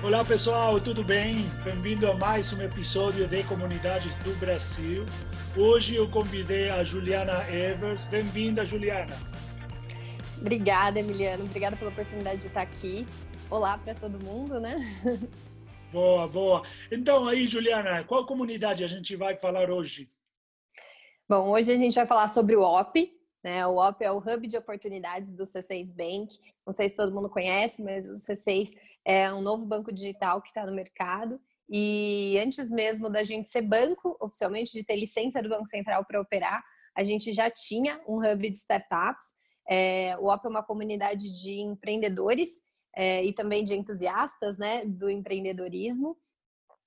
Olá pessoal, tudo bem? Bem-vindo a mais um episódio de Comunidades do Brasil. Hoje eu convidei a Juliana Evers. Bem-vinda, Juliana. Obrigada, Emiliano. Obrigada pela oportunidade de estar aqui. Olá para todo mundo, né? Boa, boa. Então aí, Juliana, qual comunidade a gente vai falar hoje? Bom, hoje a gente vai falar sobre o OP, né? O OP é o Hub de Oportunidades do C6 Bank. Não sei se todo mundo conhece, mas o C6 é um novo banco digital que está no mercado. E antes mesmo da gente ser banco, oficialmente, de ter licença do Banco Central para operar, a gente já tinha um hub de startups. É, o OP é uma comunidade de empreendedores é, e também de entusiastas né, do empreendedorismo.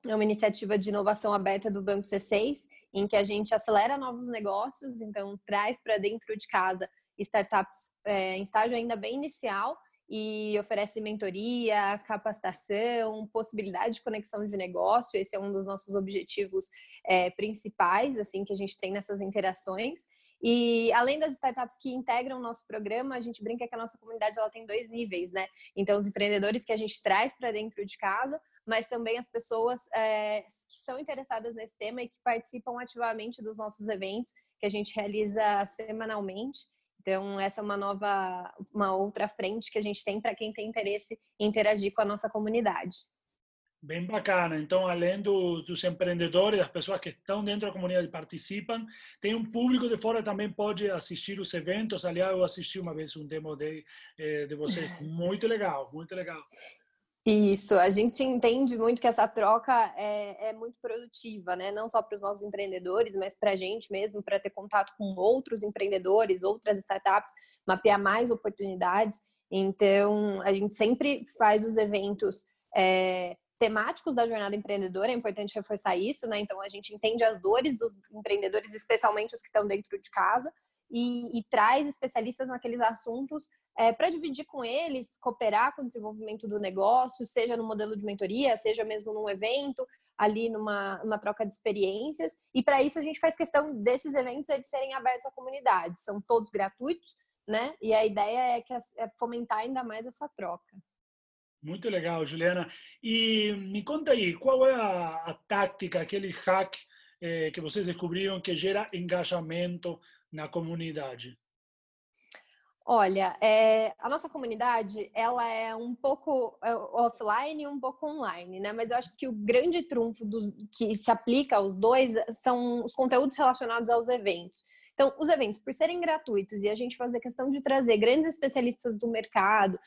É uma iniciativa de inovação aberta do Banco C6, em que a gente acelera novos negócios, então traz para dentro de casa startups é, em estágio ainda bem inicial e oferece mentoria, capacitação, possibilidade de conexão de negócio. Esse é um dos nossos objetivos é, principais, assim, que a gente tem nessas interações. E além das startups que integram o nosso programa, a gente brinca que a nossa comunidade ela tem dois níveis, né? Então, os empreendedores que a gente traz para dentro de casa, mas também as pessoas é, que são interessadas nesse tema e que participam ativamente dos nossos eventos que a gente realiza semanalmente. Então, essa é uma nova, uma outra frente que a gente tem para quem tem interesse em interagir com a nossa comunidade. Bem bacana. Então, além do, dos empreendedores, das pessoas que estão dentro da comunidade e participam, tem um público de fora também pode assistir os eventos. Aliás, eu assisti uma vez um demo de, eh, de você. Muito legal, muito legal. Isso, a gente entende muito que essa troca é, é muito produtiva, né? Não só para os nossos empreendedores, mas para a gente mesmo, para ter contato com outros empreendedores, outras startups, mapear mais oportunidades. Então, a gente sempre faz os eventos é, temáticos da jornada empreendedora, é importante reforçar isso, né? Então, a gente entende as dores dos empreendedores, especialmente os que estão dentro de casa, e, e traz especialistas naqueles assuntos é, para dividir com eles, cooperar com o desenvolvimento do negócio, seja no modelo de mentoria, seja mesmo num evento, ali numa, numa troca de experiências. E para isso a gente faz questão desses eventos eles serem abertos à comunidade. São todos gratuitos, né? E a ideia é, que é fomentar ainda mais essa troca. Muito legal, Juliana. E me conta aí, qual é a, a tática, aquele hack eh, que vocês descobriram que gera engajamento na comunidade? Olha, é, a nossa comunidade ela é um pouco é, offline e um pouco online, né? Mas eu acho que o grande trunfo do, que se aplica aos dois são os conteúdos relacionados aos eventos. Então, os eventos, por serem gratuitos e a gente fazer questão de trazer grandes especialistas do mercado,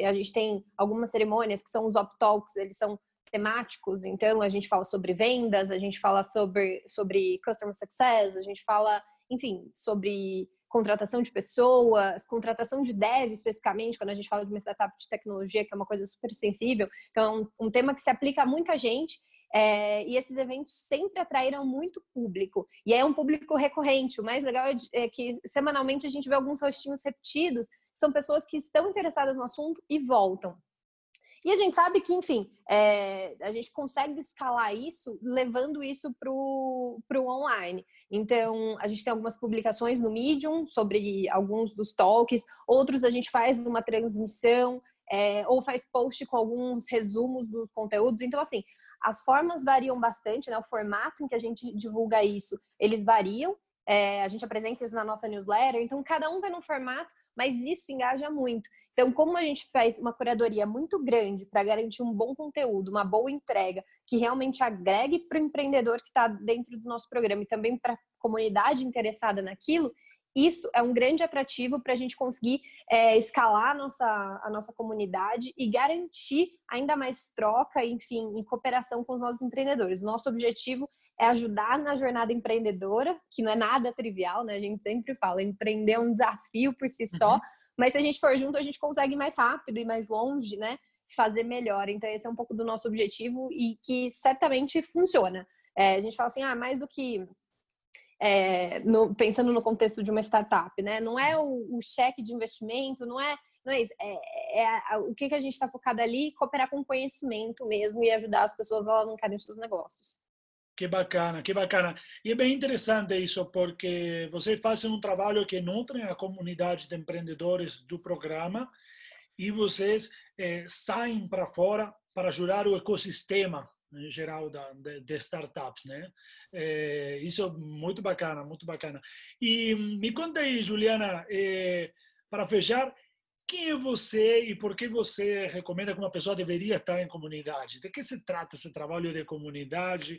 a gente tem algumas cerimônias que são os Op Talks, eles são temáticos, então a gente fala sobre vendas, a gente fala sobre, sobre customer success, a gente fala enfim, sobre contratação de pessoas, contratação de dev especificamente, quando a gente fala de uma startup de tecnologia, que é uma coisa super sensível. Então, é um tema que se aplica a muita gente. É, e esses eventos sempre atraíram muito público. E é um público recorrente. O mais legal é, é que semanalmente a gente vê alguns rostinhos repetidos. São pessoas que estão interessadas no assunto e voltam. E a gente sabe que, enfim, é, a gente consegue escalar isso levando isso para o online. Então, a gente tem algumas publicações no Medium sobre alguns dos talks, outros a gente faz uma transmissão é, ou faz post com alguns resumos dos conteúdos. Então, assim, as formas variam bastante, né? O formato em que a gente divulga isso, eles variam. É, a gente apresenta isso na nossa newsletter, então cada um vai num formato, mas isso engaja muito. Então, como a gente faz uma curadoria muito grande para garantir um bom conteúdo, uma boa entrega, que realmente agregue para o empreendedor que está dentro do nosso programa e também para a comunidade interessada naquilo, isso é um grande atrativo para a gente conseguir é, escalar a nossa, a nossa comunidade e garantir ainda mais troca, enfim, em cooperação com os nossos empreendedores. Nosso objetivo é ajudar na jornada empreendedora, que não é nada trivial, né? A gente sempre fala, empreender é um desafio por si só, uhum. mas se a gente for junto, a gente consegue ir mais rápido e mais longe, né? Fazer melhor. Então, esse é um pouco do nosso objetivo e que certamente funciona. É, a gente fala assim, ah, mais do que é, no, pensando no contexto de uma startup, né? Não é o, o cheque de investimento, não é, não é isso. É, é o que, que a gente está focado ali, cooperar com conhecimento mesmo e ajudar as pessoas a alavancarem os seus negócios. Que bacana, que bacana. E é bem interessante isso, porque vocês fazem um trabalho que nutre a comunidade de empreendedores do programa e vocês eh, saem para fora para ajudar o ecossistema em geral da, de, de startups, né? É, isso é muito bacana, muito bacana. E me conta aí, Juliana, é, para fechar, quem é você e por que você recomenda que uma pessoa deveria estar em comunidade? De que se trata esse trabalho de comunidade?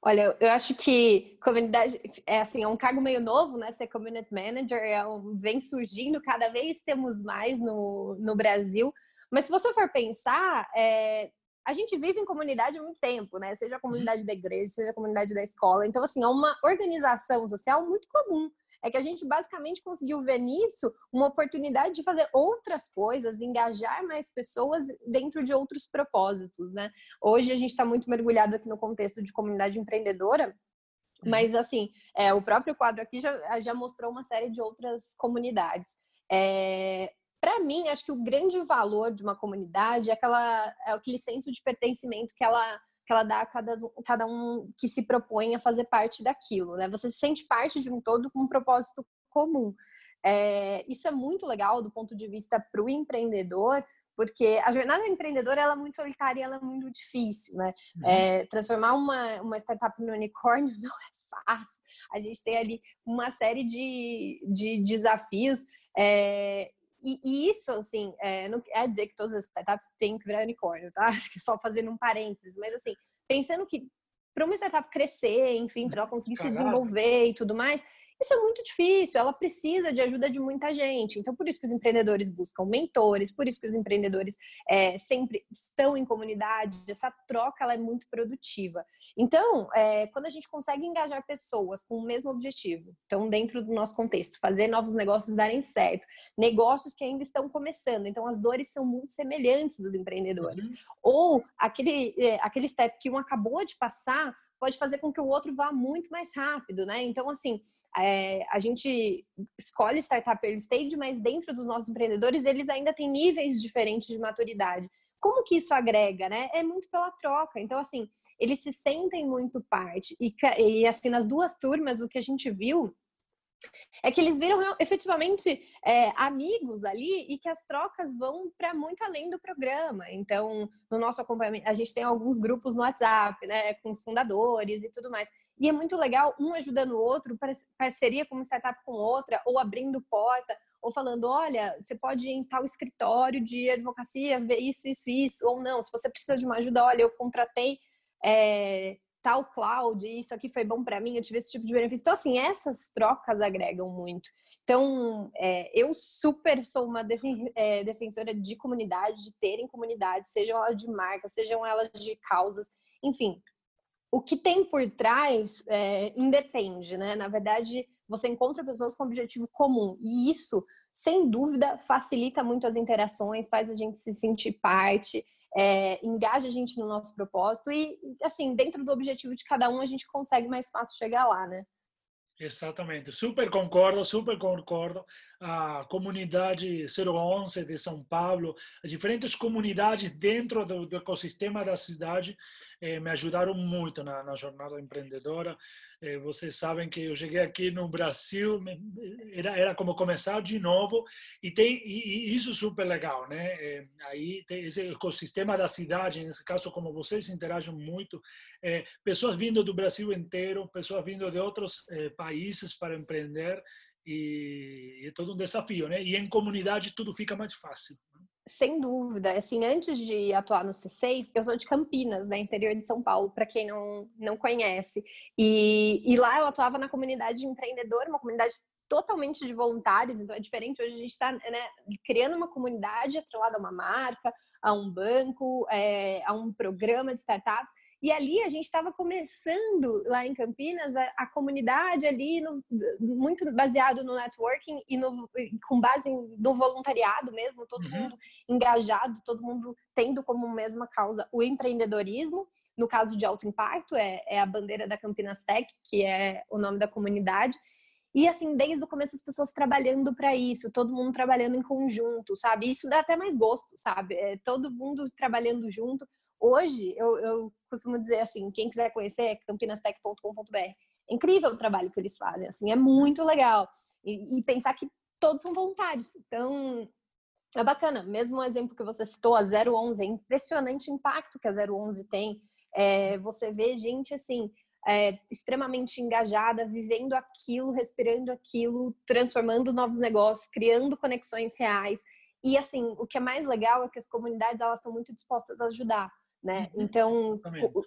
Olha, eu acho que comunidade é assim, é um cargo meio novo, né? Ser community manager é um, vem surgindo, cada vez temos mais no, no Brasil. Mas se você for pensar, é, a gente vive em comunidade há muito tempo, né? Seja a comunidade da igreja, seja a comunidade da escola. Então, assim, é uma organização social muito comum é que a gente basicamente conseguiu ver nisso uma oportunidade de fazer outras coisas, engajar mais pessoas dentro de outros propósitos, né? Hoje a gente está muito mergulhado aqui no contexto de comunidade empreendedora, mas assim, é, o próprio quadro aqui já, já mostrou uma série de outras comunidades. É, para mim, acho que o grande valor de uma comunidade é, aquela, é aquele senso de pertencimento que ela que ela dá a cada, cada um que se propõe a fazer parte daquilo, né? Você se sente parte de um todo com um propósito comum. É, isso é muito legal do ponto de vista para o empreendedor, porque a jornada empreendedora ela é muito solitária, ela é muito difícil, né? Uhum. É, transformar uma, uma startup no unicórnio não é fácil. A gente tem ali uma série de, de desafios é, e, e, isso, assim, é, não quer dizer que todas as startups têm que virar unicórnio, tá? Acho que só fazendo um parênteses, mas assim, pensando que para uma startup crescer, enfim, para ela conseguir Caralho. se desenvolver e tudo mais, isso é muito difícil, ela precisa de ajuda de muita gente. Então, por isso que os empreendedores buscam mentores, por isso que os empreendedores é, sempre estão em comunidade, essa troca ela é muito produtiva. Então, é, quando a gente consegue engajar pessoas com o mesmo objetivo, então, dentro do nosso contexto, fazer novos negócios darem certo, negócios que ainda estão começando, então as dores são muito semelhantes dos empreendedores. Uhum. Ou aquele, é, aquele step que um acabou de passar, pode fazer com que o outro vá muito mais rápido, né? Então, assim, é, a gente escolhe startup early stage, mas dentro dos nossos empreendedores, eles ainda têm níveis diferentes de maturidade. Como que isso agrega, né? É muito pela troca. Então, assim, eles se sentem muito parte. E, e assim, nas duas turmas, o que a gente viu é que eles viram efetivamente é, amigos ali e que as trocas vão para muito além do programa. Então, no nosso acompanhamento, a gente tem alguns grupos no WhatsApp, né, com os fundadores e tudo mais. E é muito legal um ajudando o outro, parceria com uma startup com outra, ou abrindo porta, ou falando: olha, você pode ir em tal escritório de advocacia, ver isso, isso, isso, ou não, se você precisa de uma ajuda, olha, eu contratei. É, tal cloud, isso aqui foi bom para mim, eu tive esse tipo de benefício. Então, assim, essas trocas agregam muito. Então, é, eu super sou uma defen é, defensora de comunidade, de terem comunidades, sejam elas de marca, sejam elas de causas, enfim. O que tem por trás é, independe, né? Na verdade, você encontra pessoas com objetivo comum e isso, sem dúvida, facilita muito as interações, faz a gente se sentir parte é, engaja a gente no nosso propósito e, assim, dentro do objetivo de cada um, a gente consegue mais fácil chegar lá, né? Exatamente, super concordo, super concordo. A comunidade 011 de São Paulo, as diferentes comunidades dentro do, do ecossistema da cidade eh, me ajudaram muito na, na jornada empreendedora. Eh, vocês sabem que eu cheguei aqui no Brasil, era, era como começar de novo, e tem e, e isso super legal, né? É, aí tem esse ecossistema da cidade, nesse caso, como vocês interagem muito, é, pessoas vindo do Brasil inteiro, pessoas vindo de outros é, países para empreender, e, e é todo um desafio, né? E em comunidade tudo fica mais fácil. Sem dúvida. Assim, antes de atuar no C6, eu sou de Campinas, né, interior de São Paulo, para quem não, não conhece. E, e lá eu atuava na comunidade empreendedora, uma comunidade totalmente de voluntários, então é diferente. Hoje a gente está né, criando uma comunidade atrelada a uma marca, a um banco, é, a um programa de startup. E ali a gente estava começando lá em Campinas a, a comunidade ali no, muito baseado no networking e no, com base no voluntariado mesmo, todo uhum. mundo engajado, todo mundo tendo como mesma causa o empreendedorismo. No caso de alto impacto é, é a bandeira da Campinas Tech, que é o nome da comunidade. E assim, desde o começo as pessoas trabalhando para isso, todo mundo trabalhando em conjunto, sabe? Isso dá até mais gosto, sabe? É, todo mundo trabalhando junto. Hoje, eu, eu costumo dizer assim, quem quiser conhecer é campinastech.com.br. É incrível o trabalho que eles fazem, assim, é muito legal. E, e, pensar que todos são voluntários. Então, É bacana. Mesmo o exemplo que você citou, a 011, é impressionante o impacto que a 011 tem. É, você vê gente assim, é, extremamente engajada, vivendo aquilo, respirando aquilo, transformando novos negócios, criando conexões reais. E assim, o que é mais legal é que as comunidades elas estão muito dispostas a ajudar, né? Uhum. Então,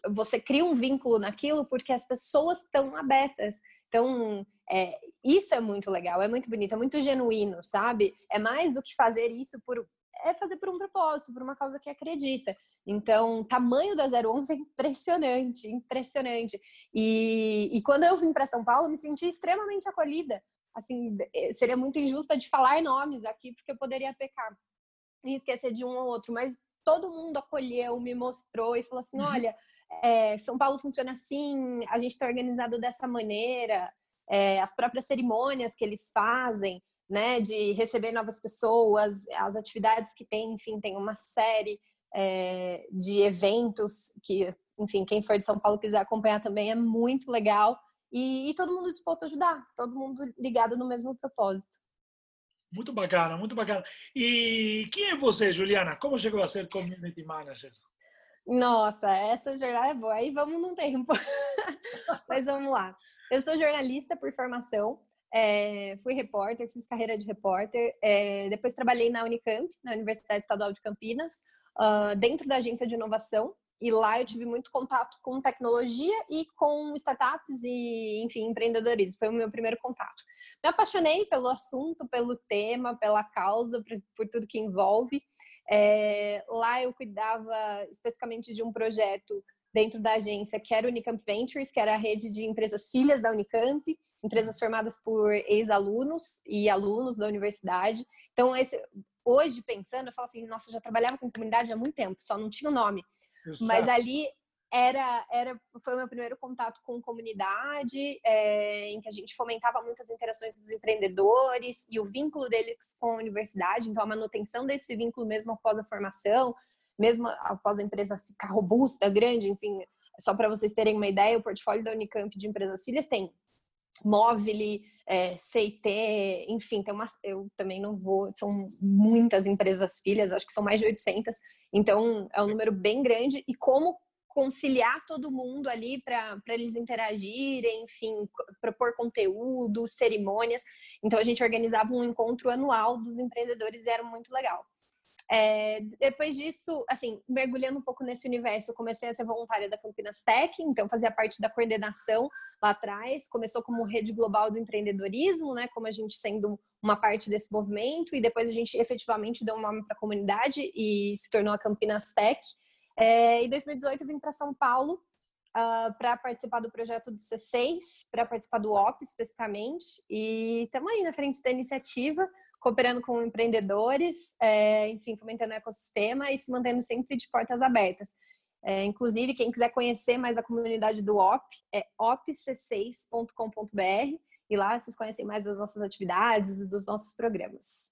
você cria um vínculo naquilo porque as pessoas estão abertas. Então, é, isso é muito legal, é muito bonito, é muito genuíno, sabe? É mais do que fazer isso por é fazer por um propósito, por uma causa que acredita. Então, o tamanho da 011 é impressionante, impressionante. E, e quando eu vim para São Paulo, me senti extremamente acolhida. Assim, eh, seria muito injusta de falar nomes aqui, porque eu poderia pecar e esquecer de um ou outro, mas todo mundo acolheu, me mostrou e falou assim: uhum. olha, é, São Paulo funciona assim, a gente está organizado dessa maneira, é, as próprias cerimônias que eles fazem né, de receber novas pessoas, as atividades que tem, enfim, tem uma série é, de eventos que, enfim, quem for de São Paulo quiser acompanhar também é muito legal e, e todo mundo disposto a ajudar, todo mundo ligado no mesmo propósito. Muito bacana, muito bacana. E quem é você, Juliana? Como chegou a ser community manager? Nossa, essa jornada é boa. Aí vamos num tempo. Mas vamos lá. Eu sou jornalista por formação, é, fui repórter, fiz carreira de repórter. É, depois trabalhei na Unicamp, na Universidade Estadual de Campinas, uh, dentro da agência de inovação. E lá eu tive muito contato com tecnologia e com startups e, enfim, empreendedorismo. Foi o meu primeiro contato. Me apaixonei pelo assunto, pelo tema, pela causa, por, por tudo que envolve. É, lá eu cuidava especificamente de um projeto dentro da agência que era Unicamp Ventures, que era a rede de empresas filhas da Unicamp empresas formadas por ex-alunos e alunos da universidade. Então, esse, hoje, pensando, eu falo assim, nossa, já trabalhava com comunidade há muito tempo, só não tinha o nome. Exato. Mas ali era, era, foi o meu primeiro contato com comunidade, é, em que a gente fomentava muitas interações dos empreendedores e o vínculo deles com a universidade, então a manutenção desse vínculo mesmo após a formação, mesmo após a empresa ficar robusta, grande, enfim, só para vocês terem uma ideia, o portfólio da Unicamp de empresas filhas tem Móvel, é, CIT, enfim, tem uma, eu também não vou, são muitas empresas filhas, acho que são mais de 800, então é um número bem grande. E como conciliar todo mundo ali para eles interagirem, enfim, propor conteúdo, cerimônias. Então a gente organizava um encontro anual dos empreendedores e era muito legal. É, depois disso, assim, mergulhando um pouco nesse universo, eu comecei a ser voluntária da Campinas Tech, então fazia parte da coordenação lá atrás. Começou como rede global do empreendedorismo, né, como a gente sendo uma parte desse movimento, e depois a gente efetivamente deu um nome para a comunidade e se tornou a Campinas Tech. É, em 2018 eu vim para São Paulo uh, ah, para participar do projeto do C6, para participar do OP especificamente, e estamos aí na frente da iniciativa cooperando com empreendedores, é, enfim, fomentando o ecossistema e se mantendo sempre de portas abertas. É, inclusive, quem quiser conhecer mais a comunidade do OP, é opc6.com.br e lá vocês conhecem mais das nossas atividades, dos nossos programas.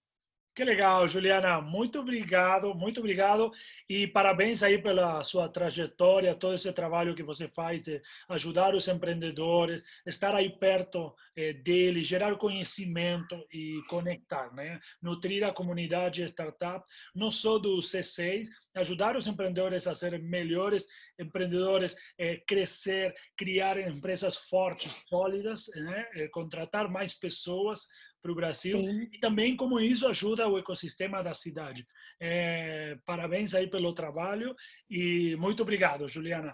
Que legal, Juliana. Muito obrigado, muito obrigado. E parabéns aí pela sua trajetória, todo esse trabalho que você faz de ajudar os empreendedores, estar aí perto eh, deles, gerar conhecimento e conectar, né? Nutrir a comunidade startup, não só do C6, ajudar os empreendedores a serem melhores empreendedores, eh, crescer, criar empresas fortes, sólidas, né? Eh, contratar mais pessoas para o Brasil Sim. e também como isso ajuda o ecossistema da cidade. É, parabéns aí pelo trabalho e muito obrigado, Juliana.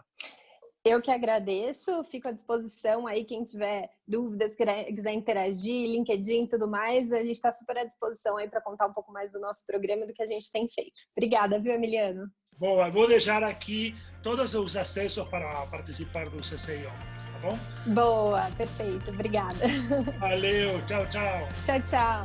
Eu que agradeço, fico à disposição aí, quem tiver dúvidas, quiser interagir, LinkedIn e tudo mais, a gente está super à disposição aí para contar um pouco mais do nosso programa e do que a gente tem feito. Obrigada, viu, Emiliano? Boa, vou deixar aqui todos os acessos para participar do CCIO bom? Boa, perfeito. Obrigada. Valeu, tchau, tchau. Tchau, tchau.